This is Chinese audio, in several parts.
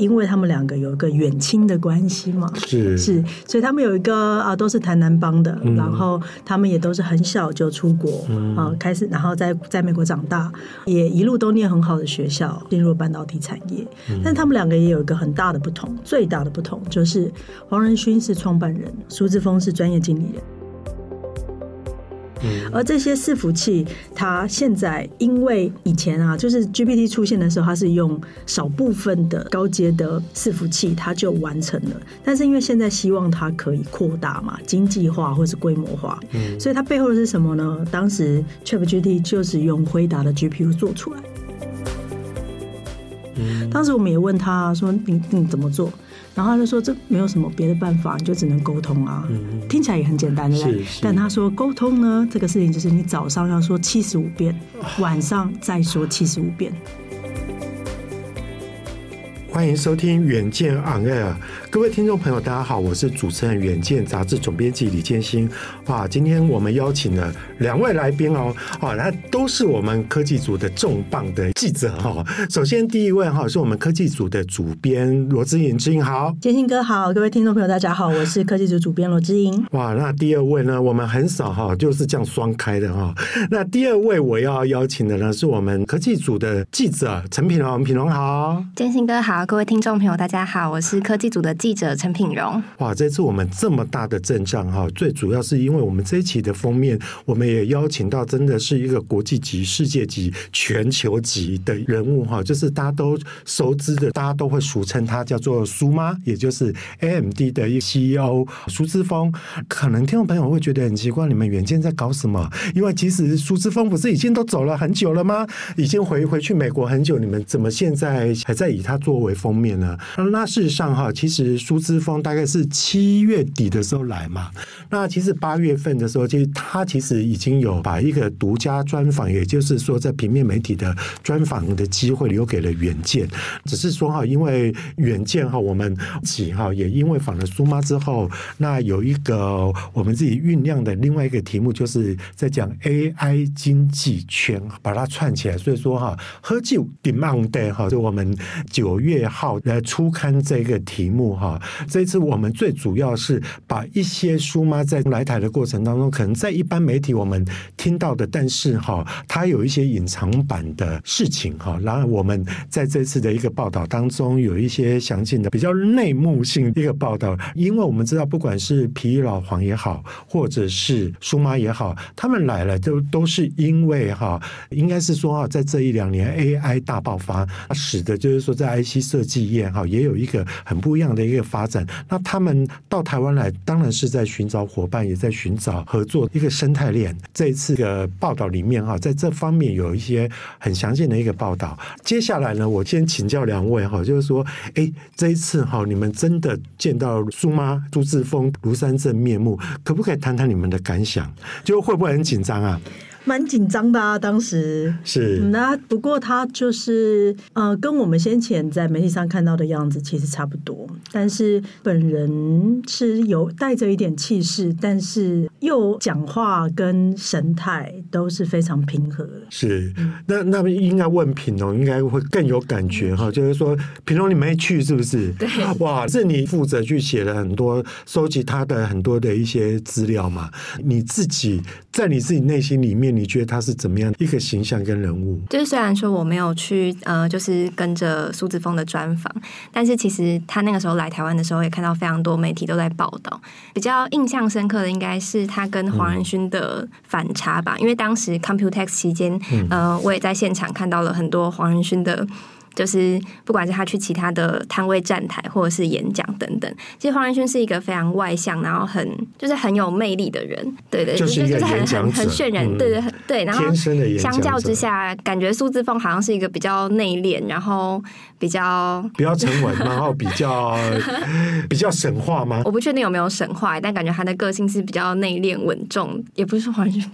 因为他们两个有一个远亲的关系嘛，是。是，所以他们有一个啊，都是台南帮的，嗯、然后他们也都是很小就出国、嗯、啊，开始然后在在美国长大，也一路都念很好的学校，进入半导体产业。嗯、但他们两个也有一个很大的不同，最大的不同就是黄仁勋是创办人，苏志峰是专业经理人。而这些伺服器，它现在因为以前啊，就是 GPT 出现的时候，它是用少部分的高阶的伺服器，它就完成了。但是因为现在希望它可以扩大嘛，经济化或是规模化，嗯，所以它背后的是什么呢？当时 ChatGPT 就是用辉达的 GPU 做出来。嗯，当时我们也问他说：“你你怎么做？”然后他就说：“这没有什么别的办法，你就只能沟通啊。嗯”听起来也很简单，对不对？但他说沟通呢，这个事情就是你早上要说七十五遍，晚上再说七十五遍。欢迎收听《远见 On Air》，各位听众朋友，大家好，我是主持人《远见》杂志总编辑李建新。哇，今天我们邀请了两位来宾哦，啊，那都是我们科技组的重磅的记者哈。首先第一位哈是我们科技组的主编罗之颖，之莹好，建兴哥好，各位听众朋友大家好，我是科技组主编罗之颖。哇，那第二位呢，我们很少哈就是这样双开的哈。那第二位我要邀请的呢，是我们科技组的记者陈品龙，品龙好，建兴哥好。各位听众朋友，大家好，我是科技组的记者陈品荣。哇，这次我们这么大的阵仗哈，最主要是因为我们这一期的封面，我们也邀请到真的是一个国际级、世界级、全球级的人物哈，就是大家都熟知的，大家都会俗称他叫做苏妈，也就是 AMD 的一 CEO 苏姿丰。可能听众朋友会觉得很奇怪，你们远见在搞什么？因为其实苏姿丰不是已经都走了很久了吗？已经回回去美国很久，你们怎么现在还在以他作为封面呢？那事实上哈，其实苏姿丰大概是七月底的时候来嘛。那其实八月份的时候，其实他其实已经有把一个独家专访，也就是说在平面媒体的专访的机会留给了远见。只是说哈，因为远见哈，我们几哈也因为访了苏妈之后，那有一个我们自己酝酿的另外一个题目，就是在讲 AI 经济圈，把它串起来。所以说哈，喝酒 demand 哈，就我们九月。号来初刊这个题目哈，这次我们最主要是把一些苏妈在来台的过程当中，可能在一般媒体我们听到的，但是哈，它有一些隐藏版的事情哈。然后我们在这次的一个报道当中，有一些详尽的比较内幕性一个报道，因为我们知道，不管是皮老黄也好，或者是苏妈也好，他们来了都都是因为哈，应该是说哈，在这一两年 AI 大爆发，使得就是说在 IC 设计。业哈也有一个很不一样的一个发展。那他们到台湾来，当然是在寻找伙伴，也在寻找合作一个生态链。这一次的报道里面哈，在这方面有一些很详尽的一个报道。接下来呢，我先请教两位哈，就是说，哎，这一次哈，你们真的见到苏妈朱志丰庐山真面目，可不可以谈谈你们的感想？就会不会很紧张啊？蛮紧张的啊，当时是那不过他就是呃，跟我们先前在媒体上看到的样子其实差不多，但是本人是有带着一点气势，但是又讲话跟神态都是非常平和的。是，那那应该问品龙，应该会更有感觉哈，就是说品龙你没去是不是？对，哇，是你负责去写了很多收集他的很多的一些资料嘛？你自己在你自己内心里面。你觉得他是怎么样一个形象跟人物？就是虽然说我没有去呃，就是跟着苏子峰的专访，但是其实他那个时候来台湾的时候，也看到非常多媒体都在报道。比较印象深刻的应该是他跟黄仁勋的反差吧，因为当时 Computex 期间，呃，我也在现场看到了很多黄仁勋的。就是不管是他去其他的摊位站台，或者是演讲等等，其实黄仁勋是一个非常外向，然后很就是很有魅力的人，对对，就是就是很很很渲染，对对对，然后相较之下，感觉苏志峰好像是一个比较内敛，然后比较比较沉稳，然后比较 比较神话吗？我不确定有没有神话，但感觉他的个性是比较内敛稳重，也不是说黄仁勋。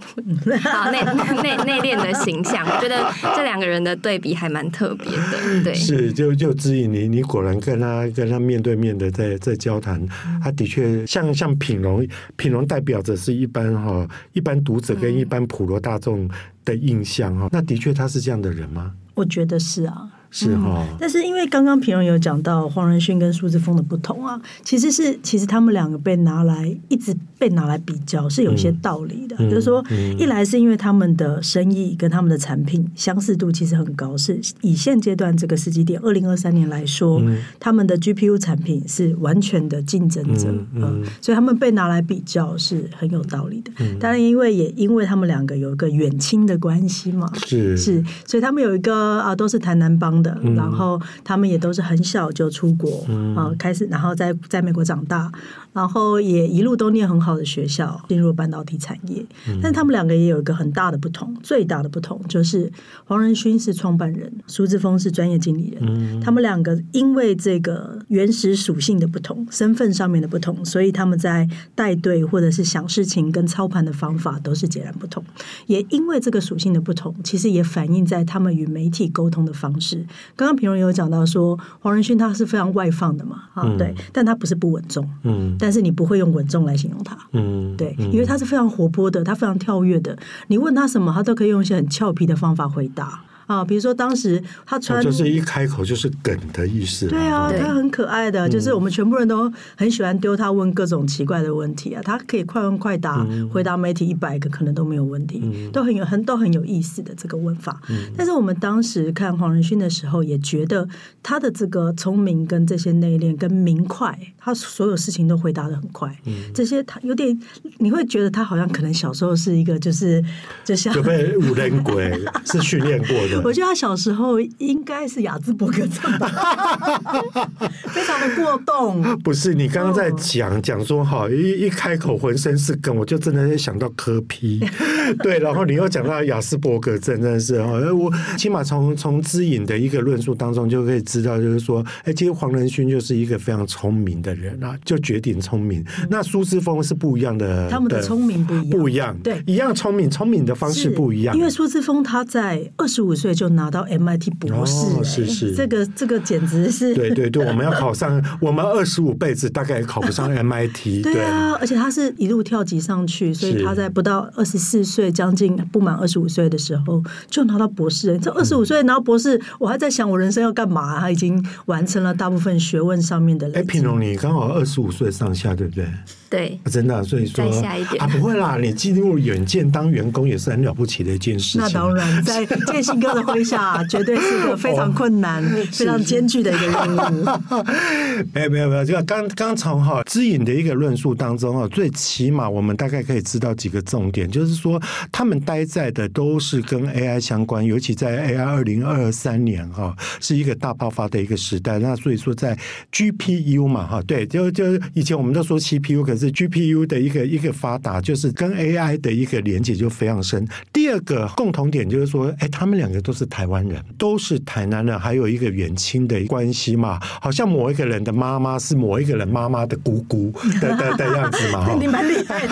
好内内内敛的形象，我觉得这两个人的对比还蛮特别的。对是，就就指引你，你果然跟他跟他面对面的在在交谈，他的确像像品龙，品龙代表着是一般哈一般读者跟一般普罗大众的印象哈，那的确他是这样的人吗？我觉得是啊。是哈、嗯。但是因为刚刚平荣有讲到黄仁勋跟苏志峰的不同啊，其实是其实他们两个被拿来一直被拿来比较是有一些道理的，嗯、就是说、嗯、一来是因为他们的生意跟他们的产品相似度其实很高，是以现阶段这个时机点二零二三年来说、嗯，他们的 GPU 产品是完全的竞争者，嗯，嗯。所以他们被拿来比较是很有道理的。嗯、当然，因为也因为他们两个有一个远亲的关系嘛，是。是，所以他们有一个啊，都是台南帮的、嗯，然后他们也都是很小就出国、嗯、啊，开始然后在在美国长大。然后也一路都念很好的学校，进入半导体产业。但他们两个也有一个很大的不同，最大的不同就是黄仁勋是创办人，苏志峰是专业经理人。他们两个因为这个原始属性的不同，身份上面的不同，所以他们在带队或者是想事情跟操盘的方法都是截然不同。也因为这个属性的不同，其实也反映在他们与媒体沟通的方式。刚刚平荣有讲到说，黄仁勋他是非常外放的嘛，啊，对，但他不是不稳重，嗯。但是你不会用稳重来形容他，嗯，对，因为他是非常活泼的，他非常跳跃的，你问他什么，他都可以用一些很俏皮的方法回答。啊，比如说当时他穿，就是一开口就是梗的意思。对啊，他很可爱的，就是我们全部人都很喜欢丢他问各种奇怪的问题啊，他可以快问快答，回答媒体一百个可能都没有问题，都很有很都很有意思的这个问法。但是我们当时看黄仁勋的时候，也觉得他的这个聪明跟这些内敛跟明快，他所有事情都回答的很快。这些他有点，你会觉得他好像可能小时候是一个就是就像就被五人鬼是训练过的。我觉得他小时候应该是雅兹伯格症吧，非常的过动。不是你刚刚在讲讲说哈，一一开口浑身是梗，我就真的想到柯 P。对，然后你又讲到雅斯伯格症，真的是哈，我起码从从知影的一个论述当中就可以知道，就是说，哎，其实黄仁勋就是一个非常聪明的人啊，就绝顶聪明。嗯、那苏之峰是不一样的，他们的聪明不一样，不一样，对，一样聪明，聪明的方式不一样。因为苏之峰他在二十五岁。就拿到 MIT 博士，哦，是是，这个这个简直是，对对对，我们要考上，我们二十五辈子大概也考不上 MIT，对啊，而且他是一路跳级上去，所以他在不到二十四岁，将近不满二十五岁的时候就拿到博士。这二十五岁拿到博士，我还在想我人生要干嘛？他已经完成了大部分学问上面的。哎，品荣，你刚好二十五岁上下，对不对？对，真的，所以说啊，不会啦，你进入远见当员工也是很了不起的一件事情。那当然，在建新哥的麾下，绝对是个非常困难、哦、非常艰巨的一个任务。没有没有没有，这个刚刚从哈知影的一个论述当中啊，最起码我们大概可以知道几个重点，就是说他们待在的都是跟 AI 相关，尤其在 AI 二零二三年哈是一个大爆发的一个时代。那所以说在 GPU 嘛哈，对，就就以前我们都说 CPU 可是 GPU 的一个一个发达，就是跟 AI 的一个连接就非常深。第二个共同点就是说，哎，他们两个都是台湾人，都是台南人，还有一个远亲的关系嘛，好像某一个人的妈妈是某一个人妈妈的姑姑的的的样子嘛。你蛮厉害的，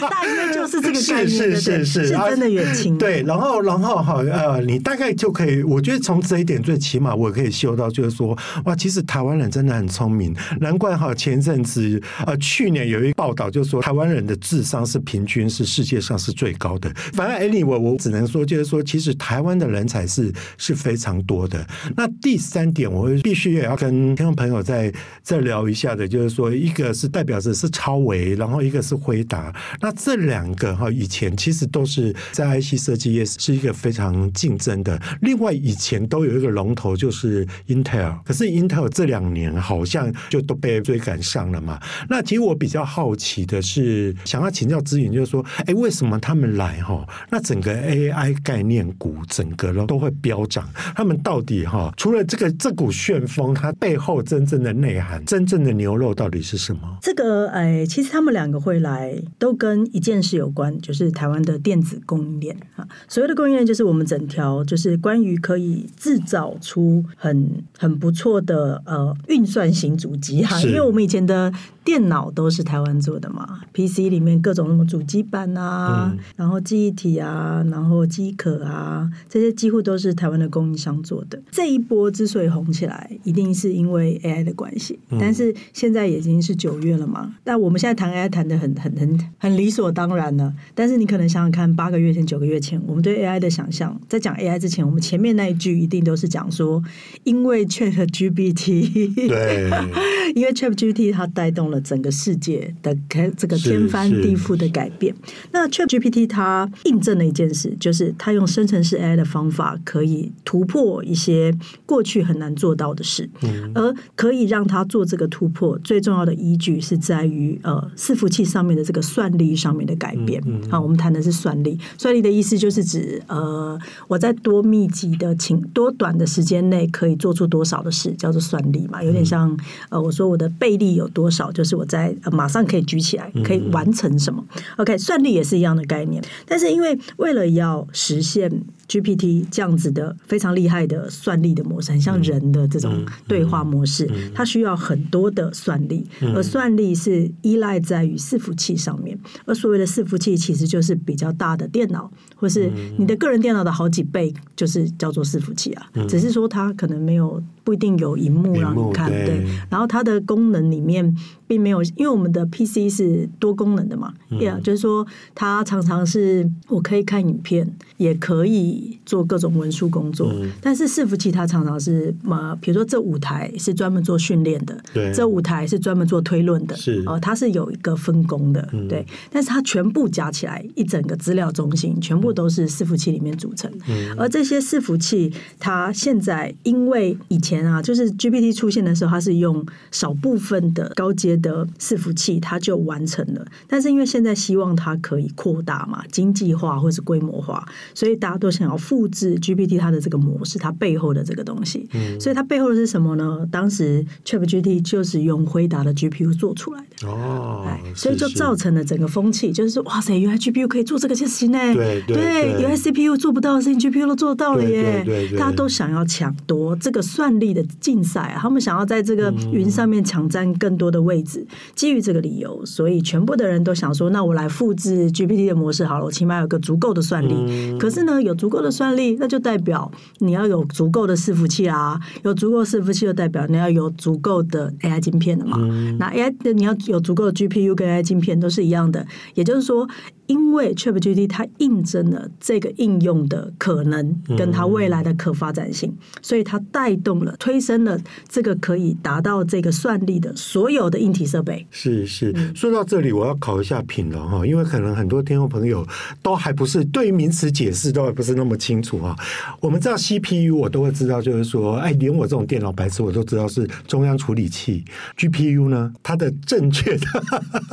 大约就是这个概念，是是是是，是真的远亲。对，然后然后哈呃，你大概就可以，我觉得从这一点最起码我可以嗅到，就是说哇，其实台湾人真的很聪明，难怪哈前阵子呃去年。有一个报道，就说台湾人的智商是平均是世界上是最高的。反正 anyway，我只能说，就是说，其实台湾的人才是是非常多的。那第三点，我必须也要跟听众朋友再再聊一下的，就是说，一个是代表着是超维，然后一个是辉达。那这两个哈，以前其实都是在 IC 设计业是一个非常竞争的。另外，以前都有一个龙头就是 Intel，可是 Intel 这两年好像就都被追赶上了嘛。那其实我比比较好奇的是，想要请教资源，就是说，哎，为什么他们来哈？那整个 AI 概念股整个都都会飙涨，他们到底哈？除了这个这股旋风，它背后真正的内涵、真正的牛肉到底是什么？这个哎，其实他们两个会来，都跟一件事有关，就是台湾的电子供应链啊。所谓的供应链，就是我们整条，就是关于可以制造出很很不错的呃运算型主机哈，因为我们以前的。电脑都是台湾做的嘛，PC 里面各种什么主机板啊，嗯、然后记忆体啊，然后机壳啊，这些几乎都是台湾的供应商做的。这一波之所以红起来，一定是因为 AI 的关系。但是现在已经是九月了嘛，但我们现在谈 AI 谈的很很很很理所当然了。但是你可能想想看，八个月前、九个月前，我们对 AI 的想象，在讲 AI 之前，我们前面那一句一定都是讲说，因为 ChatGPT，对，因为 ChatGPT 它带动了整个世界的开这个天翻地覆的改变。那 ChatGPT 它印证了一件事，就是它用生成式 AI 的方法，可以突破一些过去很难做到的事，嗯、而可以让它做这个突破，最重要的依据是在于呃伺服器上面的这个算力上面的改变。好、嗯嗯。啊，我们谈的是算力，算力的意思就是指呃我在多密集的情多短的时间内可以做出多少的事，叫做算力嘛，有点像呃我说我的倍力有多少，就是我在、呃、马上可以举起来，可以完成什么。嗯、OK，算力也是一样的概念，但是因为为了要实现。GPT 这样子的非常厉害的算力的模式，很像人的这种对话模式，它需要很多的算力，而算力是依赖在于伺服器上面。而所谓的伺服器，其实就是比较大的电脑，或是你的个人电脑的好几倍，就是叫做伺服器啊。只是说它可能没有不一定有荧幕让你看，对。然后它的功能里面并没有，因为我们的 PC 是多功能的嘛，Yeah，就是说它常常是我可以看影片，也可以。做各种文书工作，嗯、但是伺服器它常常是嘛，比如说这五台是专门做训练的，对，这五台是专门做推论的，是。哦，它是有一个分工的，嗯、对，但是它全部加起来一整个资料中心，全部都是伺服器里面组成，嗯、而这些伺服器它现在因为以前啊，就是 GPT 出现的时候，它是用少部分的高阶的伺服器，它就完成了，但是因为现在希望它可以扩大嘛，经济化或是规模化，所以大家都想。然后复制 GPT 它的这个模式，它背后的这个东西，嗯、所以它背后的是什么呢？当时 ChatGPT 就是用辉达的 GPU 做出来的哦，所以就造成了整个风气，就是说哇塞，原来 GPU 可以做这个事情呢？对对，对，原来 CPU 做不到的事情，GPU 都做到了耶！大家都想要抢夺这个算力的竞赛啊，他们想要在这个云上面抢占更多的位置。嗯、基于这个理由，所以全部的人都想说，那我来复制 GPT 的模式好了，我起码有个足够的算力。嗯、可是呢，有足够的算力，那就代表你要有足够的伺服器啊。有足够伺服器，就代表你要有足够的 AI 晶片的嘛。嗯、那 AI 你要有足够的 GPU 跟 AI 晶片都是一样的，也就是说。因为 ChatGPT 它印证了这个应用的可能跟它未来的可发展性，嗯、所以它带动了、推升了这个可以达到这个算力的所有的硬体设备。是是，说到这里，我要考一下品龙哈，因为可能很多听众朋友都还不是对于名词解释都还不是那么清楚哈。我们知道 CPU，我都会知道，就是说，哎，连我这种电脑白痴，我都知道是中央处理器。GPU 呢，它的正确的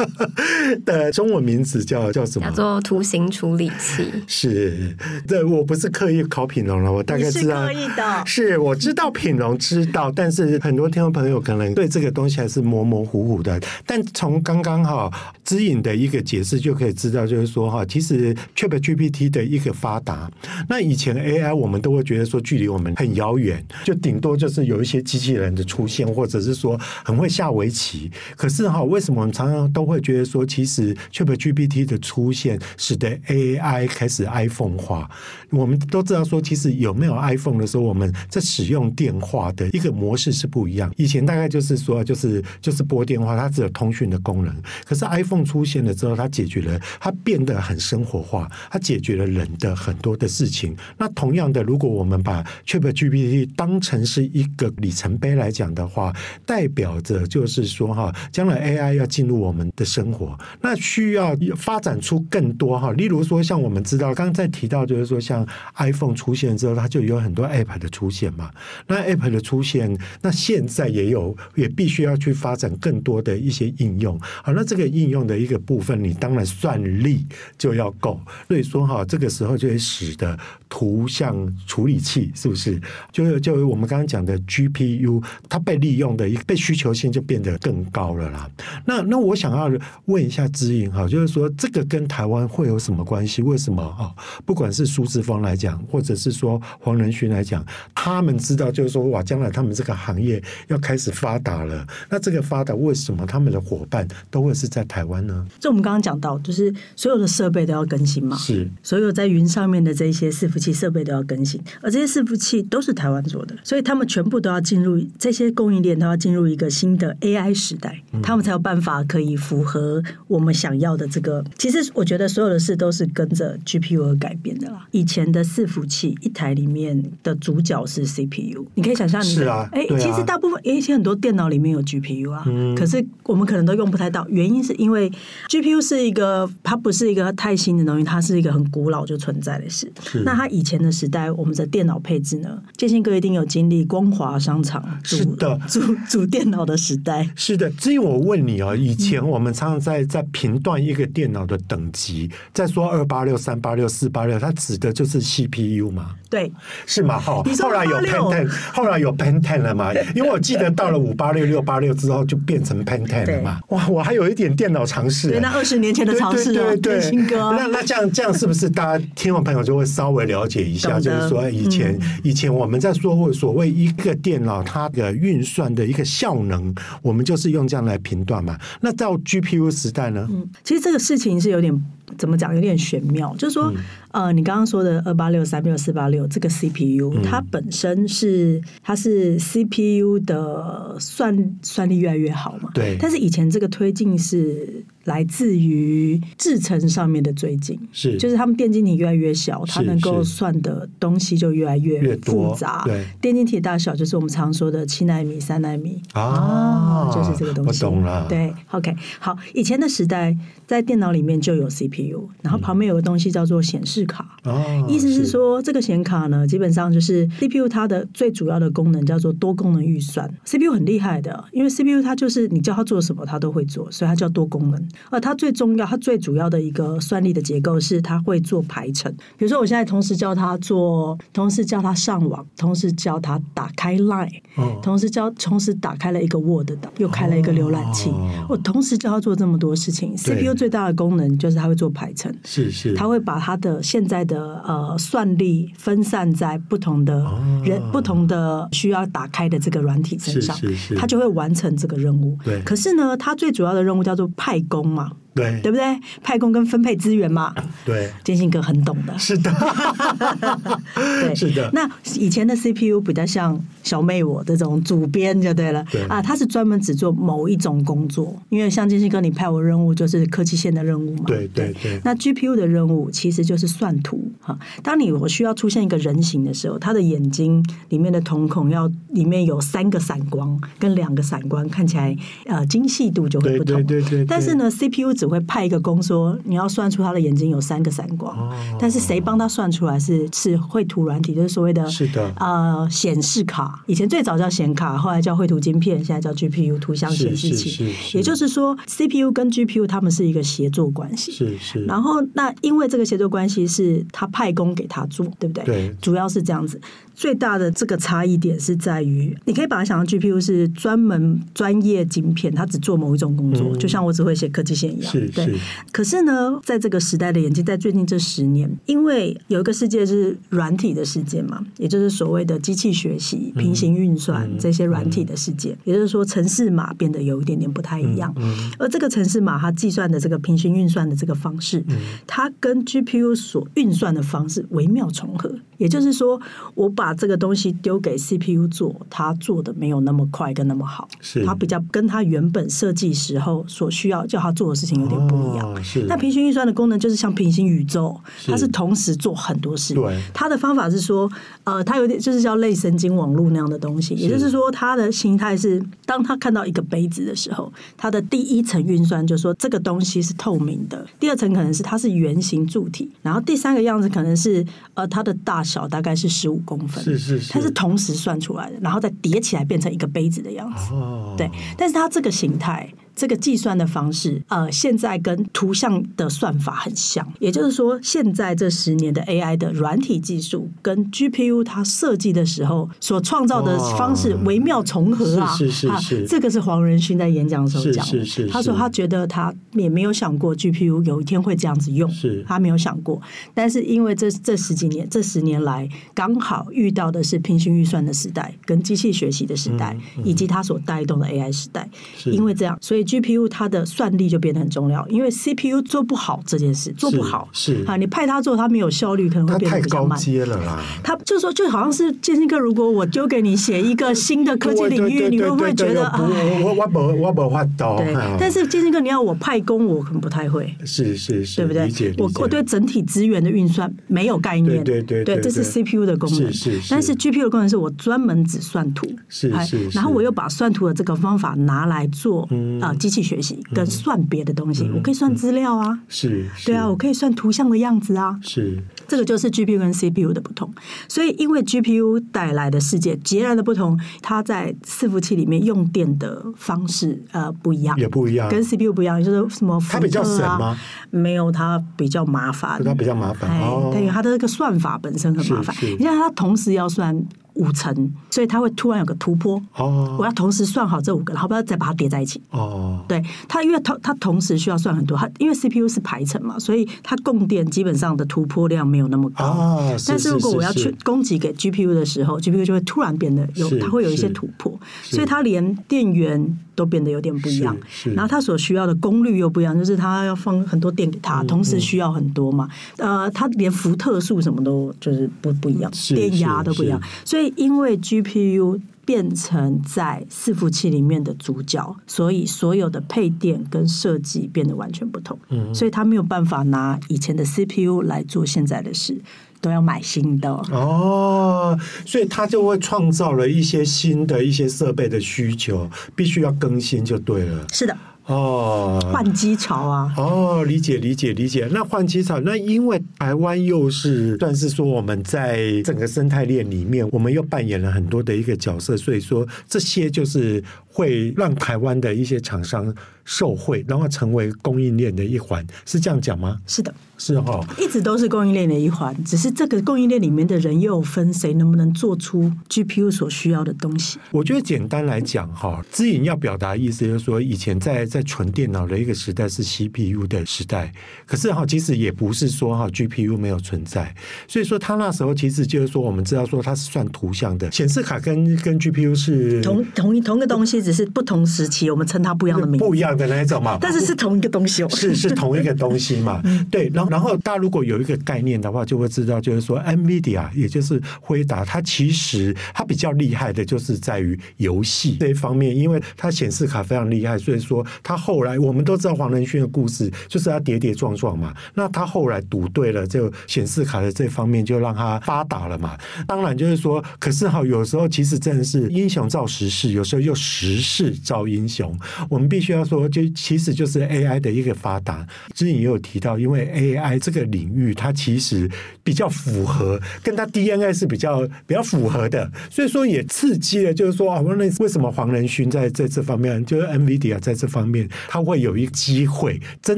的中文名字叫叫什么？叫做图形处理器，是，这我不是刻意考品龙了，我大概知道，是刻意的，是我知道品龙知道，但是很多听众朋友可能对这个东西还是模模糊糊的。但从刚刚哈指引的一个解释就可以知道，就是说哈，其实 ChatGPT 的一个发达，那以前 AI 我们都会觉得说距离我们很遥远，就顶多就是有一些机器人的出现，或者是说很会下围棋。可是哈，为什么我们常常都会觉得说，其实 ChatGPT 的出现使得 AI 开始 iPhone 化。我们都知道说，其实有没有 iPhone 的时候，我们在使用电话的一个模式是不一样。以前大概就是说，就是就是拨电话，它只有通讯的功能。可是 iPhone 出现了之后，它解决了，它变得很生活化，它解决了人的很多的事情。那同样的，如果我们把 ChatGPT 当成是一个里程碑来讲的话，代表着就是说哈，将来 AI 要进入我们的生活，那需要发展出更多哈。例如说，像我们知道刚刚在提到，就是说像 iPhone 出现之后，它就有很多 App 的出现嘛。那 App 的出现，那现在也有，也必须要去发展更多的一些应用。好，那这个应用的一个部分，你当然算力就要够。所以说哈，这个时候就会使得图像处理器是不是，就是就我们刚刚讲的 GPU，它被利用的一被需求性就变得更高了啦。那那我想要问一下知音哈，就是说这个跟台湾会有什么关系？为什么啊？不管是苏志峰来讲，或者是说黄仁勋来讲，他们知道就是说，哇，将来他们这个行业要开始发达了。那这个发达，为什么他们的伙伴都会是在台湾呢？就我们刚刚讲到，就是所有的设备都要更新嘛，是所有在云上面的这些伺服器。器设备都要更新，而这些伺服器都是台湾做的，所以他们全部都要进入这些供应链，都要进入一个新的 AI 时代，他们才有办法可以符合我们想要的这个。其实我觉得所有的事都是跟着 GPU 而改变的啦。以前的伺服器一台里面的主角是 CPU，你可以想象，你的，哎、啊，其实大部分以前很多电脑里面有 GPU 啊，嗯、可是我们可能都用不太到，原因是因为 GPU 是一个，它不是一个太新的东西，它是一个很古老就存在的事。那它以前的时代，我们的电脑配置呢？建新哥一定有经历光华商场主是的 主主电脑的时代。是的，至于我问你哦，以前我们常常在在评断一个电脑的等级，在说二八六、三八六、四八六，它指的就是 CPU 吗？对，是吗？哈，后来有 Pentium，后来有 Pentium 了嘛？因为我记得到了五八六、六八六之后就变成 Pentium 了嘛。哇，我还有一点电脑常识。对，那二十年前的常识啊，建新哥。那那这样这样是不是大家听众朋友就会稍微了解一下？就是说以前以前我们在说所谓一个电脑它的运算的一个效能，我们就是用这样来评断嘛。那到 GPU 时代呢？嗯，其实这个事情是有点。怎么讲？有点玄妙，就是说，嗯、呃，你刚刚说的二八六、三六、四八六这个 CPU，、嗯、它本身是它是 CPU 的算算力越来越好嘛？对。但是以前这个推进是来自于制程上面的追进，是就是他们电晶体越来越小，它能够算的东西就越来越复杂。对，电晶体大小就是我们常说的七纳米、三纳米啊，啊，就是这个东西。我懂了。对，OK，好，以前的时代在电脑里面就有 CPU。然后旁边有个东西叫做显示卡，哦、意思是说这个显卡呢，基本上就是 CPU 它的最主要的功能叫做多功能运算。CPU 很厉害的，因为 CPU 它就是你叫它做什么它都会做，所以它叫多功能。而它最重要，它最主要的一个算力的结构是它会做排程。比如说我现在同时教它做，同时教它上网，同时教它打开 Line，、哦、同时教同时打开了一个 Word 档，又开了一个浏览器，哦、我同时教它做这么多事情。CPU 最大的功能就是它会做。排程是是，他会把他的现在的呃算力分散在不同的人、哦、不同的需要打开的这个软体身上，是是是，他就会完成这个任务。对，可是呢，他最主要的任务叫做派工嘛。对，对不对？派工跟分配资源嘛。对，建信哥很懂的。是的，对，是的。那以前的 CPU 比较像小妹我这种主编就对了。对啊，他是专门只做某一种工作，因为像建信哥，你派我任务就是科技线的任务嘛。对对对，对。那 GPU 的任务其实就是算图哈。当你我需要出现一个人形的时候，他的眼睛里面的瞳孔要里面有三个闪光跟两个闪光，看起来呃精细度就会不同。对对对，对，对。但是呢，CPU 只只会派一个工说，你要算出他的眼睛有三个闪光，哦、但是谁帮他算出来是是绘图软体，就是所谓的是的呃显示卡，以前最早叫显卡，后来叫绘图晶片，现在叫 GPU 图像显示器。也就是说，CPU 跟 GPU 他们是一个协作关系。是是。然后那因为这个协作关系是他派工给他做，对不对？对。主要是这样子。最大的这个差异点是在于，你可以把它想象 GPU 是专门专业晶片，它只做某一种工作，嗯、就像我只会写科技线一样。是是。对。可是呢，在这个时代的演进，在最近这十年，因为有一个世界是软体的世界嘛，也就是所谓的机器学习、平行运算、嗯、这些软体的世界，嗯、也就是说，城市码变得有一点点不太一样。而这个城市码它计算的这个平行运算的这个方式，嗯、它跟 GPU 所运算的方式微妙重合。也就是说，我把这个东西丢给 CPU 做，它做的没有那么快跟那么好，是它比较跟它原本设计时候所需要叫它做的事情有点不一样。哦、是。那平行运算的功能就是像平行宇宙，它是同时做很多事。对。它的方法是说，呃，它有点就是叫类神经网络那样的东西。也就是说，它的形态是，当它看到一个杯子的时候，它的第一层运算就是说这个东西是透明的，第二层可能是它是圆形柱体，然后第三个样子可能是呃它的大。小大概是十五公分，是是是，它是同时算出来的，然后再叠起来变成一个杯子的样子。哦，对，但是它这个形态。这个计算的方式，呃，现在跟图像的算法很像，也就是说，现在这十年的 AI 的软体技术跟 GPU 它设计的时候所创造的方式微妙重合啊！是是是是，啊，这个是黄仁勋在演讲的时候讲的。是是是是，他说他觉得他也没有想过 GPU 有一天会这样子用，是他没有想过。但是因为这这十几年、这十年来刚好遇到的是平行运算的时代、跟机器学习的时代，嗯嗯，以及它所带动的 AI 时代，因为这样，所以。GPU 它的算力就变得很重要，因为 CPU 做不好这件事，做不好是，是啊，你派它做，它没有效率，可能会变得比较慢。太高阶了啦！它就说，就好像是建新哥，如果我丢给你写一个新的科技领域，你会不会觉得啊？我我我我我发抖。对，但是建新哥，你要我派工，我可能不太会。是是是，对不对？我我对整体资源的运算没有概念。对对对，对，这是 CPU 的功能。是是是。但是 GPU 的功能是我专门只算图。是是。然后我又把算图的这个方法拿来做啊机器学习，跟算别的东西。我可以算资料啊。是。对啊，我可以算图像的样子啊。是。这个就是 GPU 跟 CPU 的不同。所以因为 GPU 带来的世界截然的不同，它在伺服器里面用电的方式呃不一样，也不一样，跟 CPU 不一样，就是什么它比较省吗？没有，它比较麻烦，它比较麻烦。哦，对，它的这个算法本身很麻烦。你像它同时要算。五层，所以它会突然有个突破。哦，我要同时算好这五个，然后不要再把它叠在一起。哦，对，它因为它它同时需要算很多，它因为 CPU 是排程嘛，所以它供电基本上的突破量没有那么高。哦，但是如果我要去供给给 GPU 的时候，GPU 就会突然变得有，它会有一些突破，所以它连电源都变得有点不一样。然后它所需要的功率又不一样，就是它要放很多电给它，同时需要很多嘛。呃，它连伏特数什么都就是不不一样，电压都不一样，所以。因为 GPU 变成在伺服器里面的主角，所以所有的配电跟设计变得完全不同。嗯，所以他没有办法拿以前的 CPU 来做现在的事，都要买新的。哦，所以它就会创造了一些新的一些设备的需求，必须要更新就对了。是的。哦，换机潮啊！哦，理解理解理解。那换机潮，那因为台湾又是算是说我们在整个生态链里面，我们又扮演了很多的一个角色，所以说这些就是会让台湾的一些厂商受惠，然后成为供应链的一环，是这样讲吗？是的。是哈，一直都是供应链的一环，只是这个供应链里面的人又有分谁能不能做出 GPU 所需要的东西。我觉得简单来讲哈，知影要表达意思就是说，以前在在纯电脑的一个时代是 CPU 的时代，可是哈，其实也不是说哈 GPU 没有存在，所以说他那时候其实就是说，我们知道说它是算图像的显示卡跟跟 GPU 是同同一同一个东西，只是不同时期我们称它不一样的名字，不一样的那一种嘛，但是是同一个东西哦，是是同一个东西嘛，对，然后。然后大家如果有一个概念的话，就会知道，就是说，NVIDIA 也就是辉达，它其实它比较厉害的就是在于游戏这一方面，因为它显示卡非常厉害，所以说它后来我们都知道黄仁勋的故事，就是他跌跌撞撞嘛。那他后来赌对了，就显示卡的这方面就让他发达了嘛。当然就是说，可是哈，有时候其实真的是英雄造时势，有时候又时势造英雄。我们必须要说，就其实就是 AI 的一个发达。之前也有提到，因为 AI。这个领域，它其实比较符合，跟它 DNA 是比较比较符合的，所以说也刺激了，就是说啊，那为什么黄仁勋在在这方面，就是 NVIDIA 在这方面，他会有一个机会，真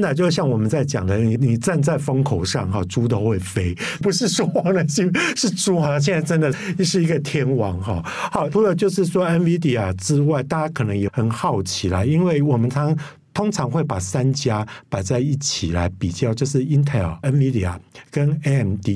的就像我们在讲的，你你站在风口上哈，猪都会飞，不是说黄仁勋是猪哈，现在真的是一个天王哈。好，除了就是说 NVIDIA 之外，大可能也很好奇啦，因为我们常。通常会把三家摆在一起来比较，就是 Intel、NVIDIA 跟 AMD。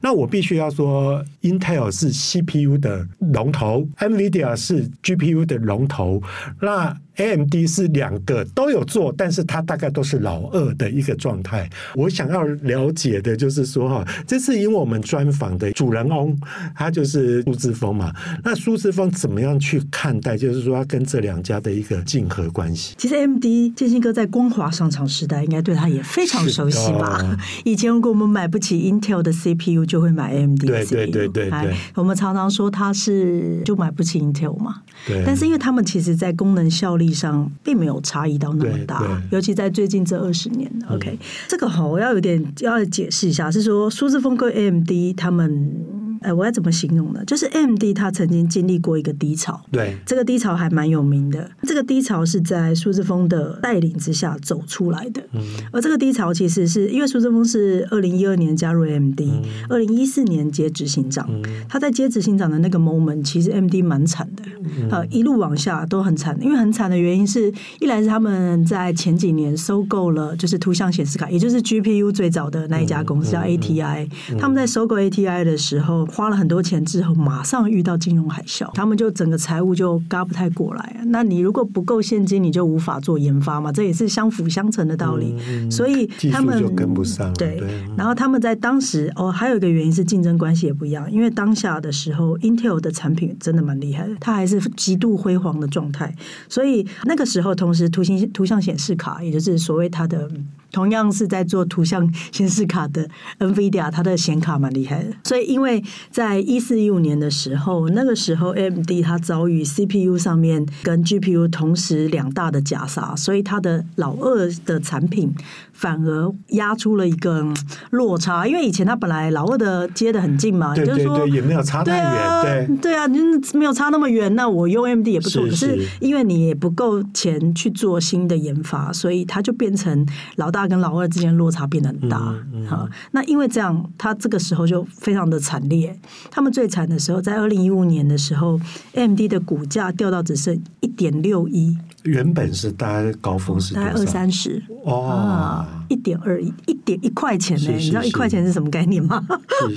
那我必须要说，Intel 是 CPU 的龙头，NVIDIA 是 GPU 的龙头。那 AMD 是两个都有做，但是它大概都是老二的一个状态。我想要了解的就是说，哈，这次因为我们专访的主人翁，他就是苏志峰嘛。那苏志峰怎么样去看待，就是说他跟这两家的一个竞合关系？其实 AMD 建兴哥在光华商场时代，应该对他也非常熟悉吧？以前如果我们买不起 Intel 的 CPU，就会买 AMD 的 CPU。对对对对对。我们常常说他是就买不起 Intel 嘛。对。但是因为他们其实在功能效率上并没有差异到那么大，尤其在最近这二十年。OK，嗯，这个好，我要有点要解释一下，是说数字风格 AMD 他们。哎，我要怎么形容呢？就是 AMD 他曾经经历过一个低潮，对，这个低潮还蛮有名的。这个低潮是在苏志峰的带领之下走出来的。嗯，而这个低潮其实是因为苏志峰是二零一二年加入 AMD，二零一四年接执行长。嗯，他在接执行长的那个 moment，其实 AMD 蛮惨的，呃，一路往下都很惨。因为很惨的原因是，一来是他们在前几年收购了，就是图像显示卡，也就是 GPU 最早的那一家公司叫 ATI。他们在收购 ATI 的时候。花了很多钱之后，马上遇到金融海啸，他们就整个财务就嘎不太过来。那你如果不够现金，你就无法做研发嘛，这也是相辅相成的道理。嗯、所以他们就跟不上。对，对，然后他们在当时哦，还有一个原因是竞争关系也不一样，因为当下的时候，Intel 的产品真的蛮厉害的，它还是极度辉煌的状态。所以那个时候，同时图形图像显示卡，也就是所谓它的。同样是在做图像显示卡的 NVIDIA，它的显卡蛮厉害的。所以，因为在一四一五年的时候，那个时候 AMD 它遭遇 CPU 上面跟 GPU 同时两大的夹杀，所以它的老二的产品反而压出了一个落差。因为以前他本来老二的接的很近嘛，对对对，就是说也没有差太远，对啊，没有差那么远，那我用 AMD 也不错。可是因为你也不够钱去做新的研发，所以它就变成老大。跟老二之间落差变得很大，嗯嗯、那因为这样，他这个时候就非常的惨烈。他们最惨的时候，在二零一五年的时候，AMD 的股价掉到只剩一点六一。原本是大概高峰是、哦、大概二三十哦，一点二一，一点一块钱呢？你知道一块钱是什么概念吗？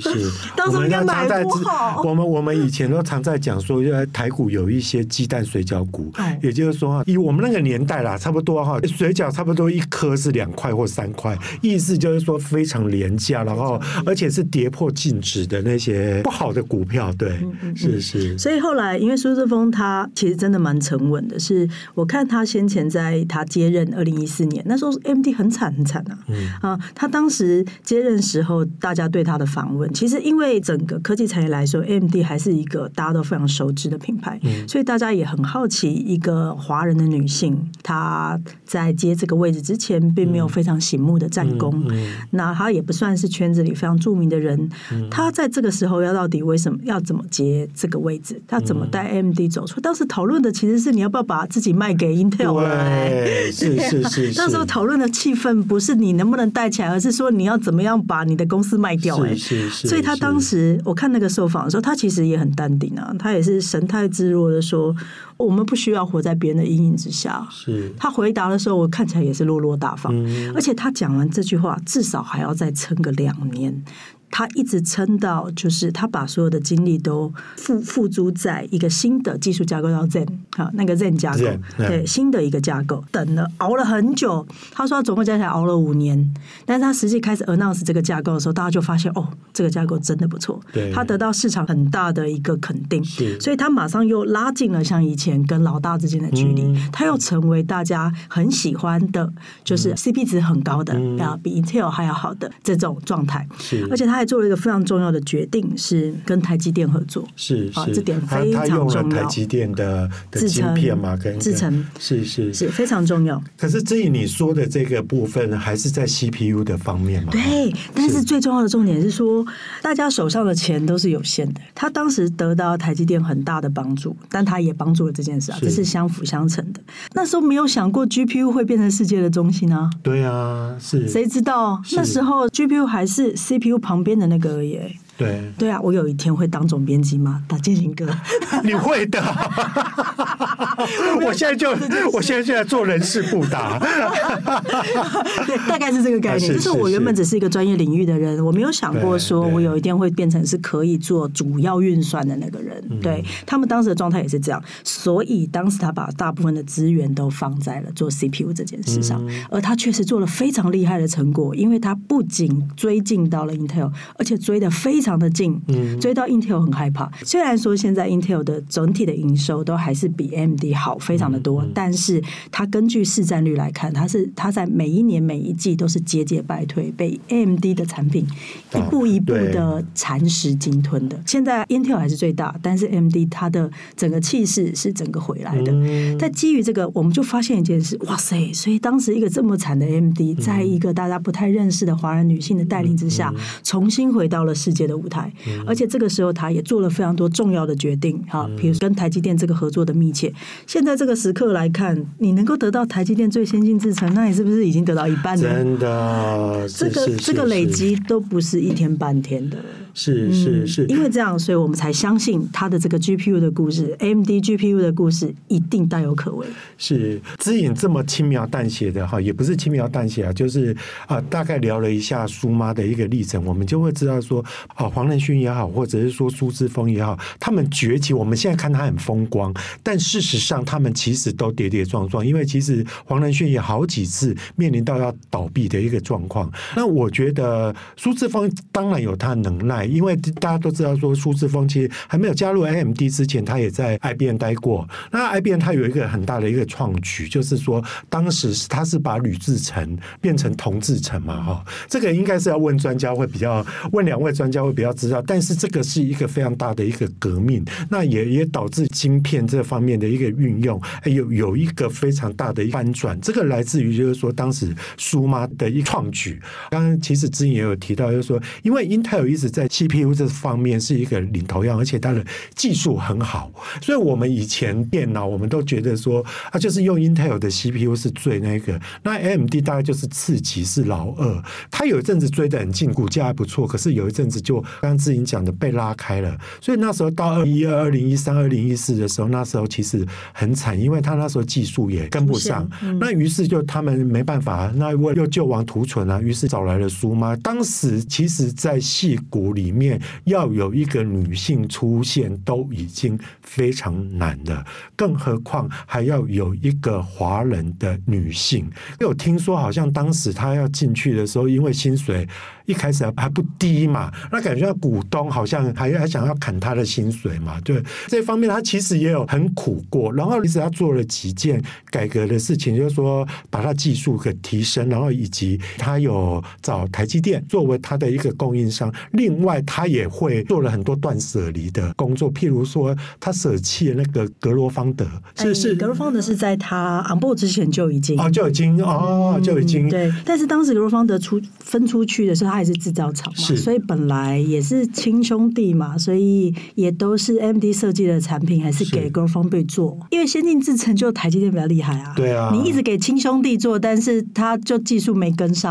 是是，当时应该买不好。我们我们以前都常在讲说，台股有一些鸡蛋水饺股，嗯、也就是说，以我们那个年代啦，差不多哈，水饺差不多一颗是两块或三块，意思就是说非常廉价，然后而且是跌破净值的那些不好的股票，对，嗯嗯嗯是是。所以后来，因为苏志峰他其实真的蛮沉稳的，是我看。他先前在他接任二零一四年，那时候 AMD 很惨很惨啊，嗯、啊，他当时接任时候，大家对他的访问，其实因为整个科技产业来说，AMD 还是一个大家都非常熟知的品牌，嗯、所以大家也很好奇，一个华人的女性，她在接这个位置之前，并没有非常醒目的战功，那她也不算是圈子里非常著名的人，她、嗯、在这个时候要到底为什么要怎么接这个位置，她怎么带 AMD 走出？当时讨论的其实是你要不要把自己卖给。Intel 对，是是是，是。那 时候讨论的气氛不是你能不能带起来，而是说你要怎么样把你的公司卖掉。哎，是是是。所以他当时我看那个受访的时候，他其实也很淡定啊，他也是神态自若的说：“我们不需要活在别人的阴影之下。”是。他回答的时候，我看起来也是落落大方，而且他讲完这句话，至少还要再撑个两年。他一直撑到，就是他把所有的精力都付付诸在一个新的技术架构叫 Zen，好，那个 Zen 架构，Zen. 对，新的一个架构，等了熬了很久。他说他总共加起来熬了五年，但是他实际开始 announce 这个架构的时候，大家就发现哦，这个架构真的不错，对，他得到市场很大的一个肯定，是。所以他马上又拉近了像以前跟老大之间的距离，嗯、他又成为大家很喜欢的，就是 CP 值很高的，啊、嗯，比 Intel 还要好的这种状态，是，而且他还做了一个非常重要的决定，是跟台积电合作，是是，啊，这点非常重要。台积电的的晶片嘛，跟制成是是是非常重要。可是至于你说的这个部分，还是在 CPU 的方面嘛？对，但是最重要的重点是说，大家手上的钱都是有限的。他当时得到台积电很大的帮助，但他也帮助了这件事啊，这是相辅相成的。那时候没有想过 GPU 会变成世界的中心啊。对啊，是谁知道那时候 GPU 还是 CPU 旁边的那个而已。对对啊，我有一天会当总编辑吗？打建行哥，你会的。我现在就，我现在就在做人事布达。对，大概是这个概念。就是我原本只是一个专业领域的人，我没有想过说我有一天会变成是可以做主要运算的那个人。对，他们当时的状态也是这样，所以当时他把大部分的资源都放在了做 CPU 这件事上，而他确实做了非常厉害的成果，因为他不仅追进到了 Intel，而且追的非常。非常的近，嗯追到 Intel 很害怕。虽然说现在 Intel 的整体的营收都还是比 AMD 好非常的多，但是它根据市占率来看，它是它在每一年每一季都是节节败退，被 AMD 的产品一步一步的蚕食鲸吞的。现在 Intel 还是最大，但是 AMD 它的整个气势是整个回来的。但基于这个，我们就发现一件事，哇塞！所以当时一个这么惨的 AMD，在一个大家不太认识的华人女性的带领之下，重新回到了世界的舞台，而且这个时候他也做了非常多重要的决定，哈，比如跟台积电这个合作的密切。现在这个时刻来看，你能够得到台积电最先进制程，那你是不是已经得到一半了？真的，这个这个累积都不是一天半天的。是是是，因为这样，所以我们才相信他的这个 GPU 的故事，AMD GPU 的故事一定大有可为。是知影这么轻描淡写的哈，也不是轻描淡写啊，就是啊，大概聊了一下苏妈的一个历程，我们就会知道说，啊，黄仁勋也好，或者是说苏志峰也好，他们崛起，我们现在看他很风光，但事实上他们其实都跌跌撞撞，因为其实黄仁勋也好几次面临到要倒闭的一个状况。那我觉得苏志峰当然有他的能耐，因为大家都知道说苏志峰其实还没有加入 AMD 之前，他也在 IBM 待过。那 IBM 他有一个很大的一个创举，就是说当时是他是把铝制成变成铜制成嘛，哈，这个应该是要问专家会比较，问两位专家会比较知道。但是这个是一个非常大的一个革命，那也也导致晶片这方面的一个运用，有有一个非常大的翻转。这个来自于就是说当时苏妈的一创举。刚刚其实之前也有提到，就是说因为 Intel 一直在 CPU 这方面是一个领头羊，而且它的技术很好，所以我们以前电脑我们都觉得说啊，就是用 Intel 的 CPU 是最那个，那 AMD 大概就是次级是老二。它有一阵子追得很近，股价还不错，可是有一阵子就刚刚志颖讲的被拉开了，所以那时候到二零一二、二零一三、二零一四的时候，那时候其实很惨，因为他那时候技术也跟不上，嗯、那于是就他们没办法，那又救亡图存啊，于是找来了苏妈。当时其实，在戏谷里里面要有一个女性出现，都已经非常难了，更何况还要有一个华人的女性。我听说，好像当时她要进去的时候，因为薪水。一开始还不低嘛，那感觉股东好像还还想要砍他的薪水嘛，对这方面他其实也有很苦过，然后其实他做了几件改革的事情，就是说把他技术给提升，然后以及他有找台积电作为他的一个供应商，另外他也会做了很多断舍离的工作，譬如说他舍弃了那个格罗方德，是、哎、是格罗方德是在他 onboard 之前就已经哦就已经哦就已经、嗯、对，但是当时格罗方德出分出去的时候。他也是制造厂嘛，所以本来也是亲兄弟嘛，所以也都是 AMD 设计的产品，还是给 GlobalFoundries 做，因为先进制程就台积电比较厉害啊。对啊，你一直给亲兄弟做，但是他就技术没跟上。